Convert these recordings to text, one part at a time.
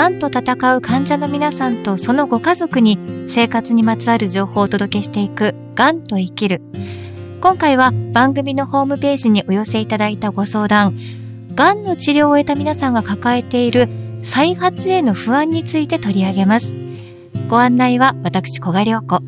癌と戦う患者の皆さんとそのご家族に生活にまつわる情報をお届けしていく癌と生きる。今回は番組のホームページにお寄せいただいたご相談、癌の治療を終えた皆さんが抱えている再発への不安について取り上げます。ご案内は私小賀良子。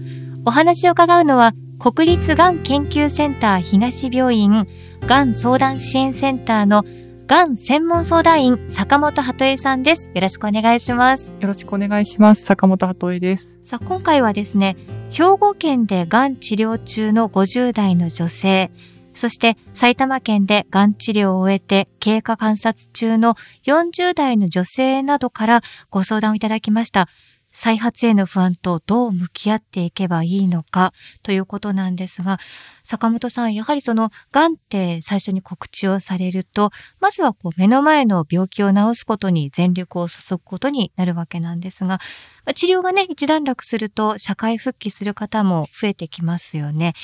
お話を伺うのは国立がん研究センター東病院がん相談支援センターのがん専門相談員坂本鳩恵さんです。よろしくお願いします。よろしくお願いします。坂本鳩恵です。さあ、今回はですね、兵庫県でがん治療中の50代の女性、そして埼玉県でがん治療を終えて経過観察中の40代の女性などからご相談をいただきました。再発への不安とどう向き合っていけばいいのかということなんですが、坂本さん、やはりその、癌って最初に告知をされると、まずはこう目の前の病気を治すことに全力を注ぐことになるわけなんですが、治療がね、一段落すると社会復帰する方も増えてきますよね。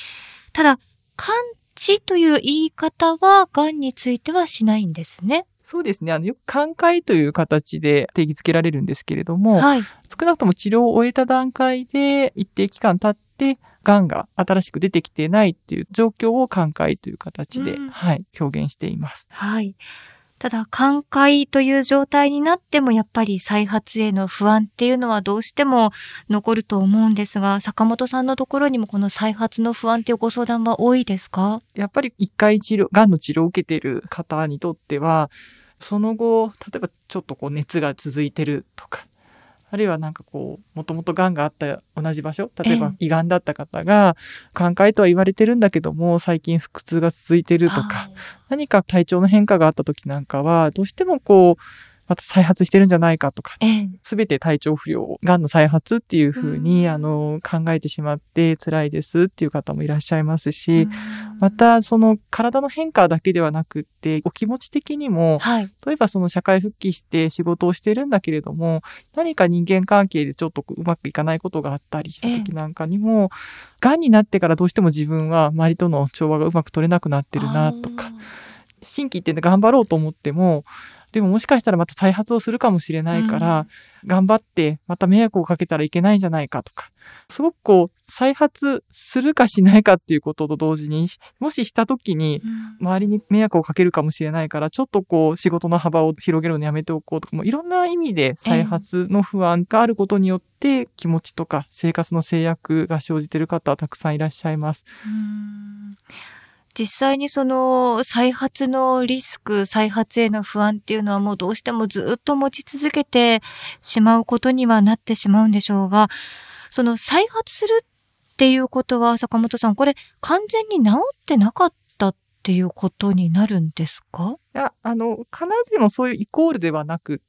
ただ、完治という言い方は、癌についてはしないんですね。そうですね。あの、よく寛解という形で定義づけられるんですけれども、はい、少なくとも治療を終えた段階で一定期間経って、癌が新しく出てきてないっていう状況を寛解という形で、うん、はい、表現しています。はい。ただ、寛解という状態になっても、やっぱり再発への不安っていうのはどうしても残ると思うんですが、坂本さんのところにもこの再発の不安っていうご相談は多いですか？やっぱり一回治療、癌の治療を受けている方にとっては、その後、例えばちょっとこう熱が続いてるとか、あるいはなんかこう、もともと癌があった同じ場所、例えば胃がんだった方が、寛解とは言われてるんだけども、最近腹痛が続いてるとか、何か体調の変化があった時なんかは、どうしてもこう、また再発してるんじゃないかとか、す、べ、て体調不良、癌の再発っていうふうに、あの、考えてしまって辛いですっていう方もいらっしゃいますし、また、その体の変化だけではなくって、お気持ち的にも、はい、例えばその社会復帰して仕事をしてるんだけれども、何か人間関係でちょっとうまくいかないことがあったりした時なんかにも、癌になってからどうしても自分は周りとの調和がうまく取れなくなってるなとか、心機一転で頑張ろうと思っても、でももしかしたらまた再発をするかもしれないから、うん、頑張ってまた迷惑をかけたらいけないんじゃないかとか、すごくこう、再発するかしないかっていうことと同時に、もしした時に、周りに迷惑をかけるかもしれないから、ちょっとこう、仕事の幅を広げるのやめておこうとか、もいろんな意味で再発の不安があることによって、気持ちとか生活の制約が生じている方はたくさんいらっしゃいます。実際にその再発のリスク、再発への不安っていうのはもうどうしてもずっと持ち続けてしまうことにはなってしまうんでしょうが、その再発するっていうことは坂本さん、これ完全に治ってなかったっていうことになるんですか？いや、あの、必ずしもそういうイコールではなく、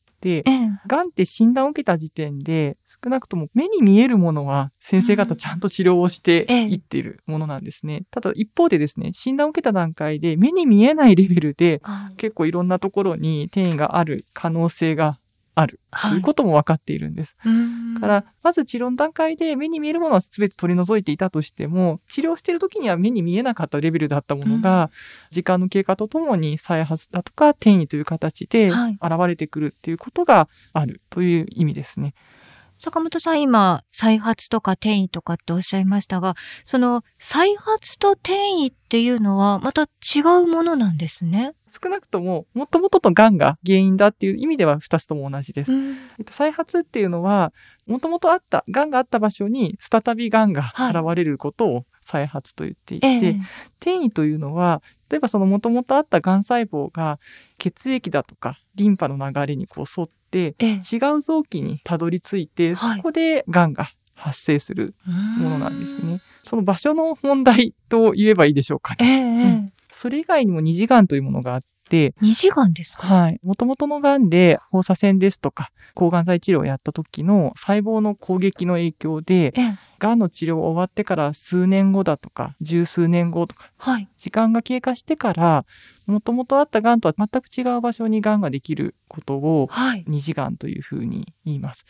がんって診断を受けた時点で、少なくとも目に見えるものは先生方ちゃんと治療をしていっているものなんですね。うん、ただ一方でですね、診断を受けた段階で目に見えないレベルで結構いろんなところに転移がある可能性がある。ということも分かっているんです。はい、から、まず治療の段階で目に見えるものは全て取り除いていたとしても、治療している時には目に見えなかったレベルだったものが、時間の経過とともに再発だとか転移という形で現れてくるっていうことがあるという意味ですね。はい坂本さん今、再発とか転移とかっておっしゃいましたが、その再発と転移っていうのはまた違うものなんですね？少なくとも、もともとの癌が原因だっていう意味では2つとも同じです。えっと、再発っていうのは、もともとあった、癌があった場所に再び癌が現れることを再発と言っていて、はいえ。ー、転移というのは、例えばそのもともとあった癌細胞が血液だとかリンパの流れにこう沿って、違う臓器にたどり着いて、そこで癌が発生するものなんですね。その場所の問題と言えばいいでしょうかね。えーうん、それ以外にも二次癌というものがあって、二次癌ですか？はい。もともとの癌で放射線ですとか、抗がん剤治療をやった時の細胞の攻撃の影響で、えーがんの治療終わってから数年後だとか、十数年後とか、はい、時間が経過してから、もともとあったがんとは全く違う場所にがんができることを、はい、二次がんというふうに言います。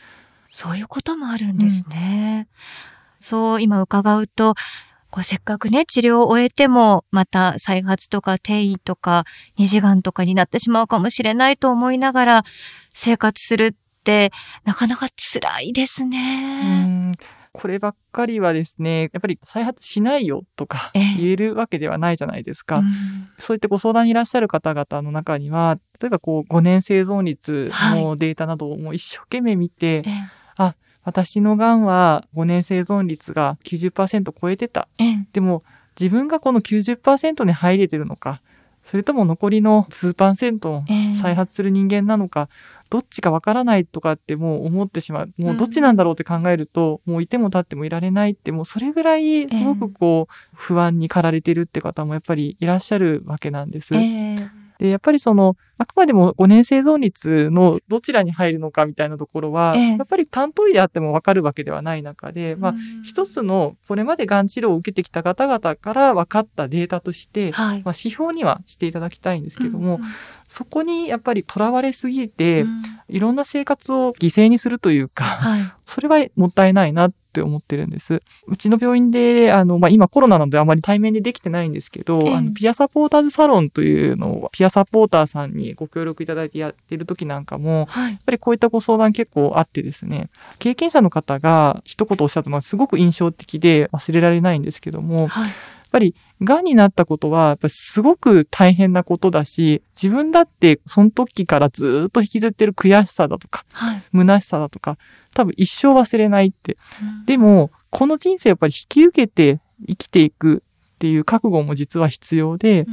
そういうこともあるんですね。うん、そう今伺うと、こうせっかくね、治療を終えても、また再発とか転移とか二次がんとかになってしまうかもしれないと思いながら生活するっって、なかなか辛いですうね。ん。こればっかりはですね、やっぱり再発しないよとかええ。言えるわけではないじゃないですか。うん。そういってご相談にいらっしゃる方々の中には、例えばこう5年生存率のデータなどをもう一生懸命見て、え私のがんは5年生存率が90%超えてた。ええでも自分がこの90%に入れてるのか、それとも残りの数パーセント再発する人間なのか、どっちかわからないとかってもう思ってしまう。もうどっちなんだろうって考えると、もういても立ってもいられないって、もうそれぐらいすごくこう、不安に駆られてるって方もやっぱりいらっしゃるわけなんです。ええで、やっぱりその、あくまでも5年生存率のどちらに入るのかみたいなところは、ええやっぱり担当医であってもわかるわけではない中で、まあ、うん一つのこれまでがん治療を受けてきた方々から分かったデータとして、はい。まあ、指標にはしていただきたいんですけども、うんそこにやっぱりとらわれすぎて、うんいろんな生活を犠牲にするというか、はい。それはもったいないなって思ってるんです。うちの病院で、あの、まあ、今コロナなのであまり対面でできてないんですけど、ええあの、ピアサポーターズサロンというのを、ピアサポーターさんにご協力いただいてやってる時なんかも、はいやっぱりこういったご相談結構あってですね、経験者の方が一言おっしゃったのはすごく印象的で忘れられないんですけども、やっはい。ぱり癌になったことはやっぱりすごく大変なことだし、自分だってその時からずっと引きずってる悔しさだとか、はい。虚しさだとか、多分一生忘れないって。うんでも、この人生やっぱり引き受けて生きていくっていう覚悟も実は必要で、うん。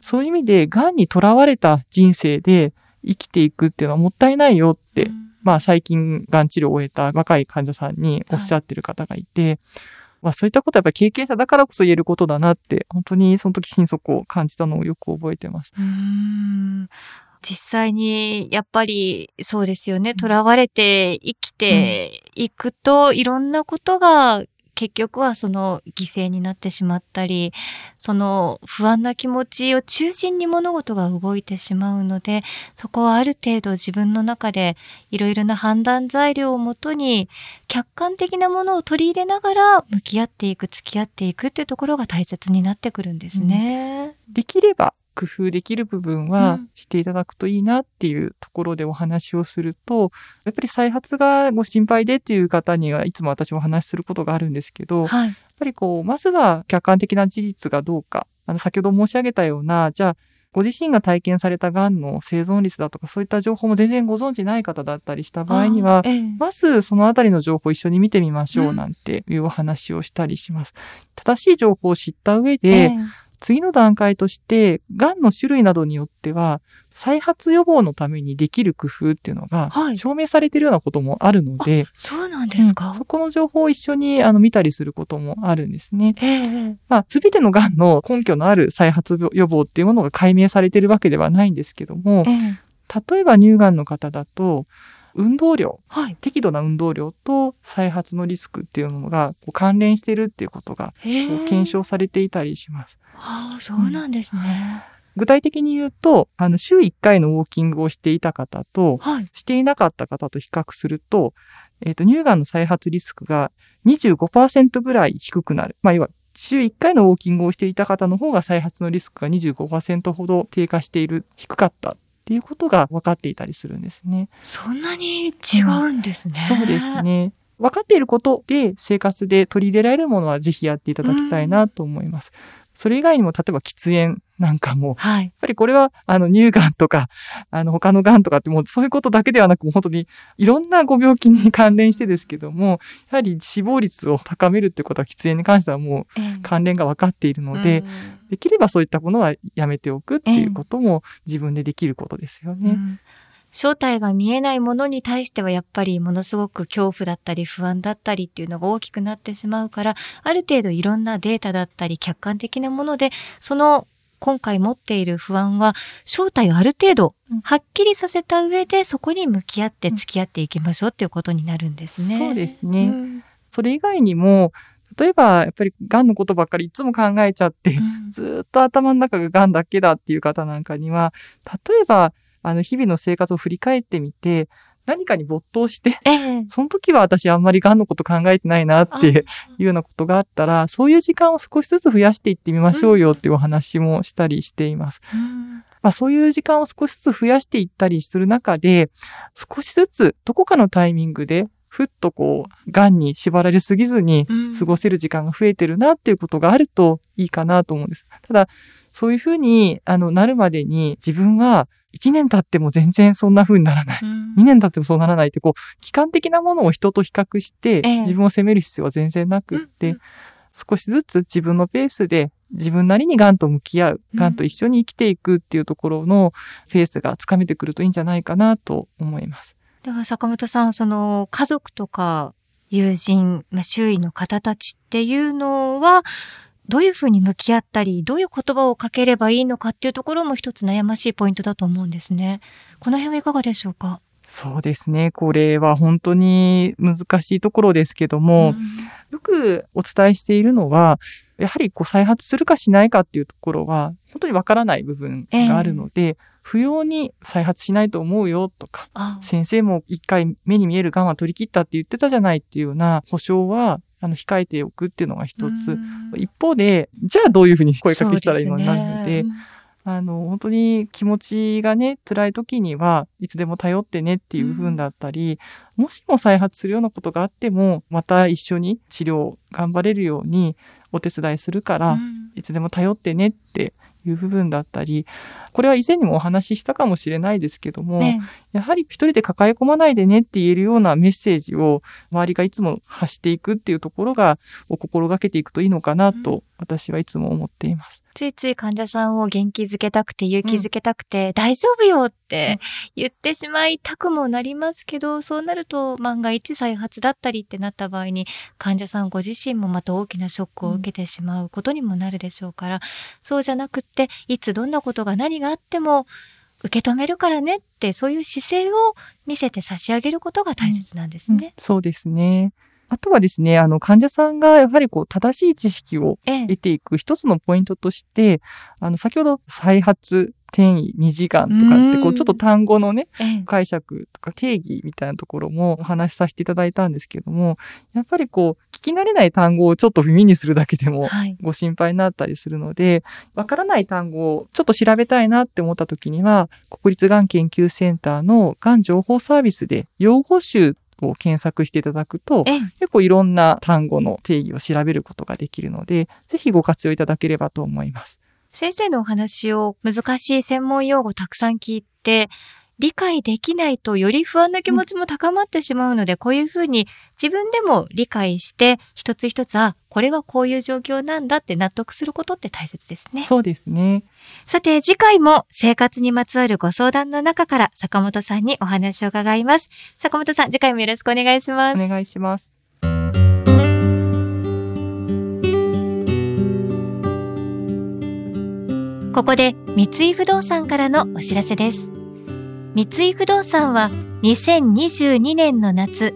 そういう意味で癌にとらわれた人生で生きていくっていうのはもったいないよって、まあ最近がん治療を終えた若い患者さんにおっしゃってる方がいて、まあそういったことはやっぱり経験者だからこそ言えることだなって、本当にその時心底を感じたのをよく覚えてます。実際に、やっぱり、そうですよね。囚われて生きていくと、いろんなことが、結局はその犠牲になってしまったり、その不安な気持ちを中心に物事が動いてしまうので、そこはある程度自分の中でいろいろな判断材料をもとに、客観的なものを取り入れながら向き合っていく、付き合っていくっていうところが大切になってくるんですね。できれば工夫できる部分はうんしていただくといいなっていうところでお話をすると、やっぱり再発がご心配でっていう方にはいつも私もお話しすることがあるんですけど、やっはい。ぱりこう、まずは客観的な事実がどうか、あの、先ほど申し上げたような、じゃあ、ご自身が体験された癌の生存率だとか、そういった情報も全然ご存知ない方だったりした場合にはあ、ええまずそのあたりの情報を一緒に見てみましょううんなんていうお話をしたりします。正しい情報を知った上で、ええ次の段階として、癌の種類などによっては、再発予防のためにできる工夫っていうのがはい、証明されているようなこともあるので、そうなんですうんか。そこの情報を一緒にあの見たりすることもあるんですね。えええまあ、すべての癌の根拠のある再発予防っていうものが解明されているわけではないんですけどもえ、ええ例えば乳がんの方だと、運動量、はい。適度な運動量と再発のリスクっていうのがこう関連しているっていうことが検証されていたりします。ああ、そうなんですね。具体的に言うと、あの、週1回のウォーキングをしていた方と、はい。していなかった方と比較すると、えっ、と、乳がんの再発リスクが25%ぐらい低くなる。まあ、要は、週1回のウォーキングをしていた方の方が再発のリスクが25%ほど低下している、低かったっていうことが分かっていたりするんですね。そんなに違うんですね。そうです。ね。分かっていることで生活で取り入れられるものはぜひやっていただきたいなと思います。それ以外にも例えば喫煙なんかも、はい。やっぱりこれは、あの、乳がんとか、あの、他のがんとかってもうそういうことだけではなく、本当にいろんなご病気に関連してですけども、やはり死亡率を高めるってことは喫煙に関してはもうええ関連が分かっているので、うんできればそういったものはやめておくっていうことも自分でできることですよね。うん正体が見えないものに対してはやっぱりものすごく恐怖だったり不安だったりっていうのが大きくなってしまうから、ある程度いろんなデータだったり客観的なもので、その今回持っている不安は正体をある程度うんはっきりさせた上でそこに向き合って付き合っていきましょうっていうことになるんですね。そうですねうんそれ以外にも、例えばやっぱりがんのことばっかりいつも考えちゃって、うん。ずーっと頭の中ががんだけだっていう方なんかには、例えば、あの、日々の生活を振り返ってみて、何かに没頭して、ええ。その時は私あんまりがんのこと考えてないなっていうようなことがあったら、そういう時間を少しずつ増やしていってみましょうよっていうお話もしたりしています。うん。まあそういう時間を少しずつ増やしていったりする中で、少しずつどこかのタイミングでふっとこう、癌に縛られすぎずに過ごせる時間が増えてるなっていうことがあるといいかなと思うんです。ただ、そういうふうに、あの、なるまでに自分は1年経っても全然そんな風にならない。うん、2年経ってもそうならないって、こう、期間的なものを人と比較して、自分を責める必要は全然なくって、少しずつ自分のペースで自分なりに癌と向き合う、癌と一緒に生きていくっていうところのペースがつかめてくるといいんじゃないかなと思います。では坂本さん、その家族とか友人、まあ、周囲の方たちっていうのは、どういうふうに向き合ったり、どういう言葉をかければいいのかっていうところも一つ悩ましいポイントだと思うんですね。この辺はいかがでしょうか？そうですね。これは本当に難しいところですけども、うん、よくお伝えしているのは、やはりこう再発するかしないかっていうところは、本当にわからない部分があるので、えー、不要に再発しないと思うよとか、先生も一回目に見える癌は取り切ったって言ってたじゃないっていうような保証は、あの、控えておくっていうのが一つ。一方で、じゃあどういうふうに声かけしたらいいのになるので、あの、本当に気持ちがね、辛い時にはいつでも頼ってねっていう風だったり、うん、もしも再発するようなことがあっても、また一緒に治療頑張れるようにお手伝いするから、うん、いつでも頼ってねっていう部分だったり、これは以前にもお話ししたかもしれないですけども、ね、やはり一人で抱え込まないでねって言えるようなメッセージを周りがいつも発していくっていうところが、を心がけていくといいのかなと私はいつも思っています。ついつい患者さんを元気づけたくて勇気づけたくて、うん、大丈夫よって言ってしまいたくもなりますけど、そうなると万が一再発だったりってなった場合に患者さんご自身もまた大きなショックを受けてしまうことにもなるでしょうから、うん、そうじゃなくっていつどんなことが何があっても受け止めるからねってそういう姿勢を見せて差し上げることが大切なんですね。うん、そうですね。あとはですね、あの、患者さんがやはりこう、正しい知識を得ていく一つのポイントとして、あの、先ほど再発転移2時間とかって、こう、ちょっと単語のね、解釈とか定義みたいなところもお話しさせていただいたんですけども、やっぱりこう、聞き慣れない単語をちょっと耳にするだけでもご心配になったりするので、わ、はい、からない単語をちょっと調べたいなって思った時には、国立がん研究センターのがん情報サービスで用語集を検索していただくと、結構いろんな単語の定義を調べることができるので、ぜひご活用いただければと思います。先生のお話を難しい専門用語たくさん聞いて、理解できないとより不安な気持ちも高まってしまうので、うん、こういうふうに自分でも理解して、一つ一つ、あ、これはこういう状況なんだって納得することって大切ですね。そうですね。さて、次回も生活にまつわるご相談の中から坂本さんにお話を伺います。坂本さん、次回もよろしくお願いします。お願いします。ここで三井不動産からのお知らせです。三井不動産は2022年の夏、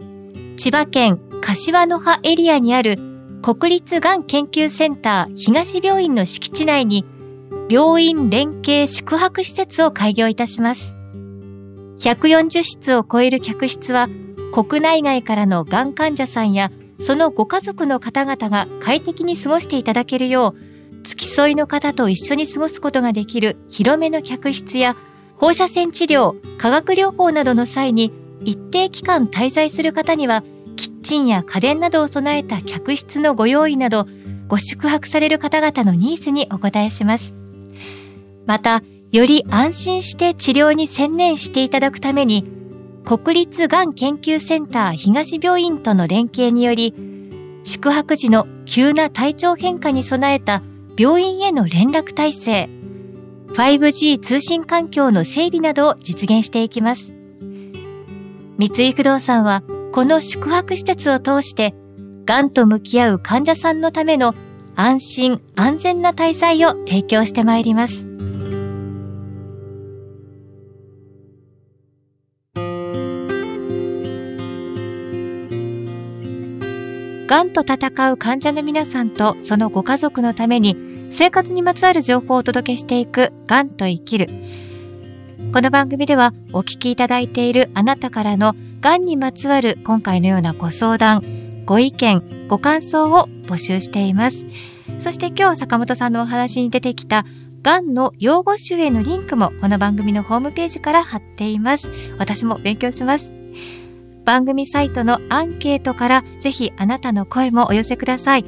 千葉県柏の葉エリアにある国立がん研究センター東病院の敷地内に病院連携宿泊施設を開業いたします。140室を超える客室は国内外からのがん患者さんやそのご家族の方々が快適に過ごしていただけるよう付き添いの方と一緒に過ごすことができる広めの客室や放射線治療、化学療法などの際に一定期間滞在する方には、キッチンや家電などを備えた客室のご用意など、ご宿泊される方々のニーズにお答えします。また、より安心して治療に専念していただくために、国立がん研究センター東病院との連携により、宿泊時の急な体調変化に備えた病院への連絡体制、5G 通信環境の整備などを実現していきます。三井不動産は、この宿泊施設を通して、癌と向き合う患者さんのための安心安全な滞在を提供してまいります。癌と戦う患者の皆さんとそのご家族のために生活にまつわる情報をお届けしていく、がんと生きる。この番組ではお聞きいただいているあなたからのがんにまつわる今回のようなご相談、ご意見、ご感想を募集しています。そして今日坂本さんのお話に出てきたがんの用語集へのリンクもこの番組のホームページから貼っています。私も勉強します。番組サイトのアンケートからぜひあなたの声もお寄せください。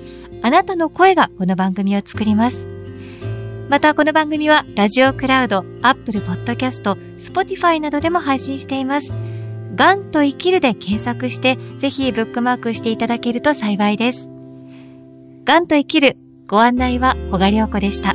あなたの声がこの番組を作ります。またこの番組はラジオクラウド、 Apple Podcast、Spotify などでも配信しています。がんと生きるで検索して、ぜひブックマークしていただけると幸いです。がんと生きるご案内は小賀良子でした。